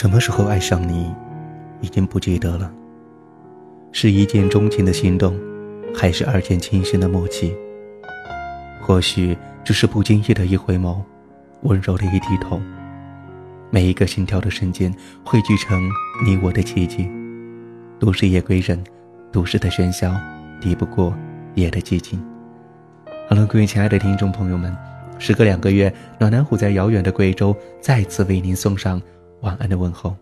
什么时候爱上你，已经不记得了。是一见钟情的心动，还是二见倾心的默契？或许只是不经意的一回眸，温柔的一低头。每一个心跳的瞬间，汇聚成你我的奇迹。都市夜归人，都市的喧嚣抵不过夜的寂静。好了各位亲爱的听众朋友们，时隔两个月，暖男虎在遥远的贵州再次为您送上。晚安的问候，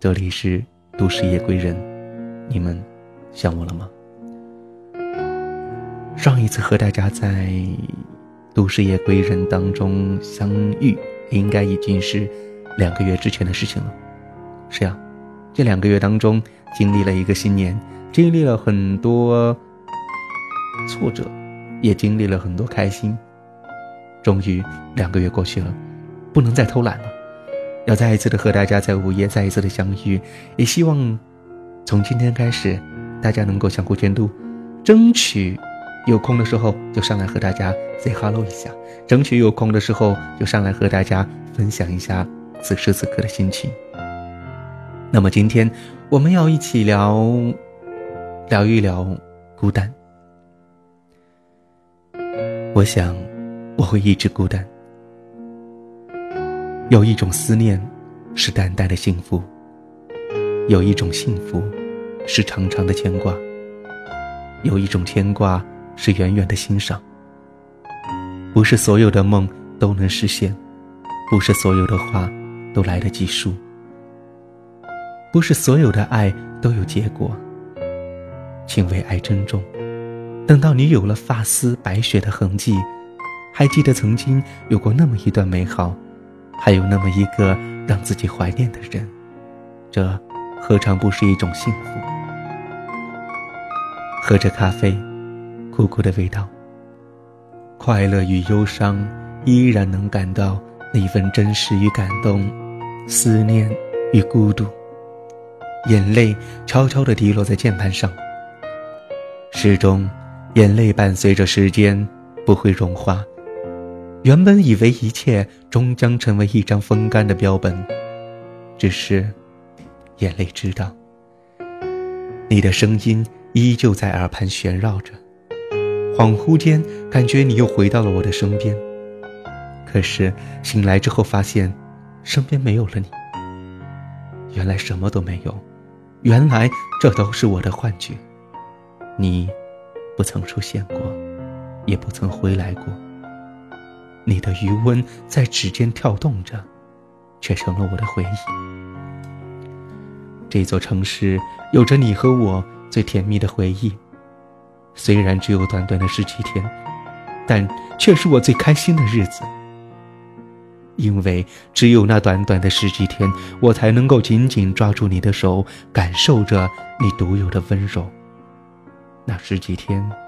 这里是都市夜归人，你们想我了吗？上一次和大家在都市夜归人当中相遇，应该已经是两个月之前的事情了。是呀，这两个月当中经历了一个新年，经历了很多挫折，也经历了很多开心。终于两个月过去了，不能再偷懒了。要再一次的和大家在午夜再一次的相遇，也希望从今天开始，大家能够相互监督，争取有空的时候就上来和大家 say hello 一下，争取有空的时候就上来和大家分享一下此时此刻的心情。那么今天我们要一起聊聊一聊孤单，我想我会一直孤单。有一种思念，是淡淡的幸福；有一种幸福，是长长的牵挂；有一种牵挂，是远远的欣赏。不是所有的梦都能实现，不是所有的话都来得及说，不是所有的爱都有结果。请为爱珍重，等到你有了发丝白雪的痕迹，还记得曾经有过那么一段美好。还有那么一个让自己怀念的人，这何尝不是一种幸福？喝着咖啡，苦苦的味道，快乐与忧伤依然能感到那份真实与感动，思念与孤独，眼泪悄悄地滴落在键盘上。始终，眼泪伴随着时间不会融化。原本以为一切终将成为一张风干的标本，只是眼泪知道，你的声音依旧在耳畔旋绕着。恍惚间，感觉你又回到了我的身边。可是醒来之后，发现身边没有了你。原来什么都没有，原来这都是我的幻觉。你不曾出现过，也不曾回来过。你的余温在指尖跳动着，却成了我的回忆。这座城市有着你和我最甜蜜的回忆，虽然只有短短的十几天，但却是我最开心的日子。因为只有那短短的十几天，我才能够紧紧抓住你的手，感受着你独有的温柔。那十几天。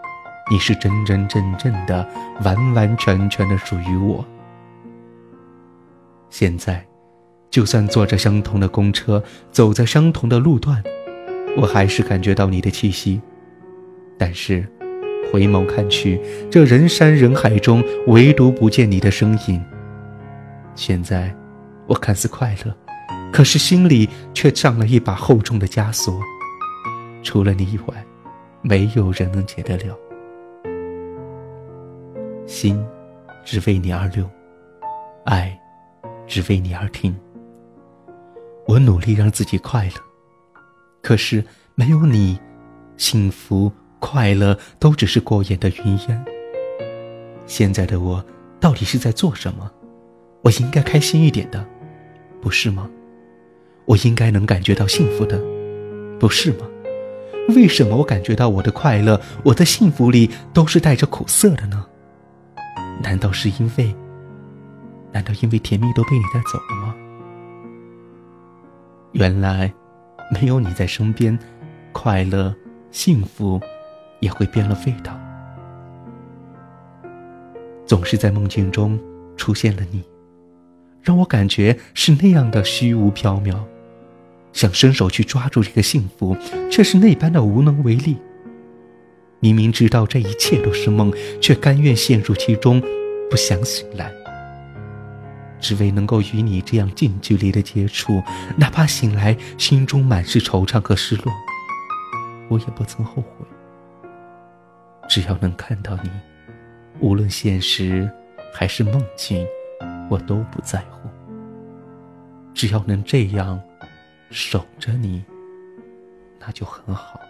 你是真真正正的、完完全全的属于我。现在，就算坐着相同的公车，走在相同的路段，我还是感觉到你的气息。但是，回眸看去，这人山人海中，唯独不见你的身影。现在，我看似快乐，可是心里却上了一把厚重的枷锁。除了你以外，没有人能解得了。心，只为你而流，爱，只为你而停。我努力让自己快乐，可是没有你，幸福快乐都只是过眼的云烟。现在的我，到底是在做什么？我应该开心一点的，不是吗？我应该能感觉到幸福的，不是吗？为什么我感觉到我的快乐、我的幸福里都是带着苦涩的呢？难道是因为？难道因为甜蜜都被你带走了吗？原来，没有你在身边，快乐、幸福也会变了味道。总是在梦境中出现了你，让我感觉是那样的虚无缥缈，想伸手去抓住这个幸福，却是那般的无能为力。明明知道这一切都是梦，却甘愿陷入其中，不想醒来。只为能够与你这样近距离的接触，哪怕醒来心中满是惆怅和失落，我也不曾后悔。只要能看到你，无论现实还是梦境，我都不在乎。只要能这样守着你，那就很好。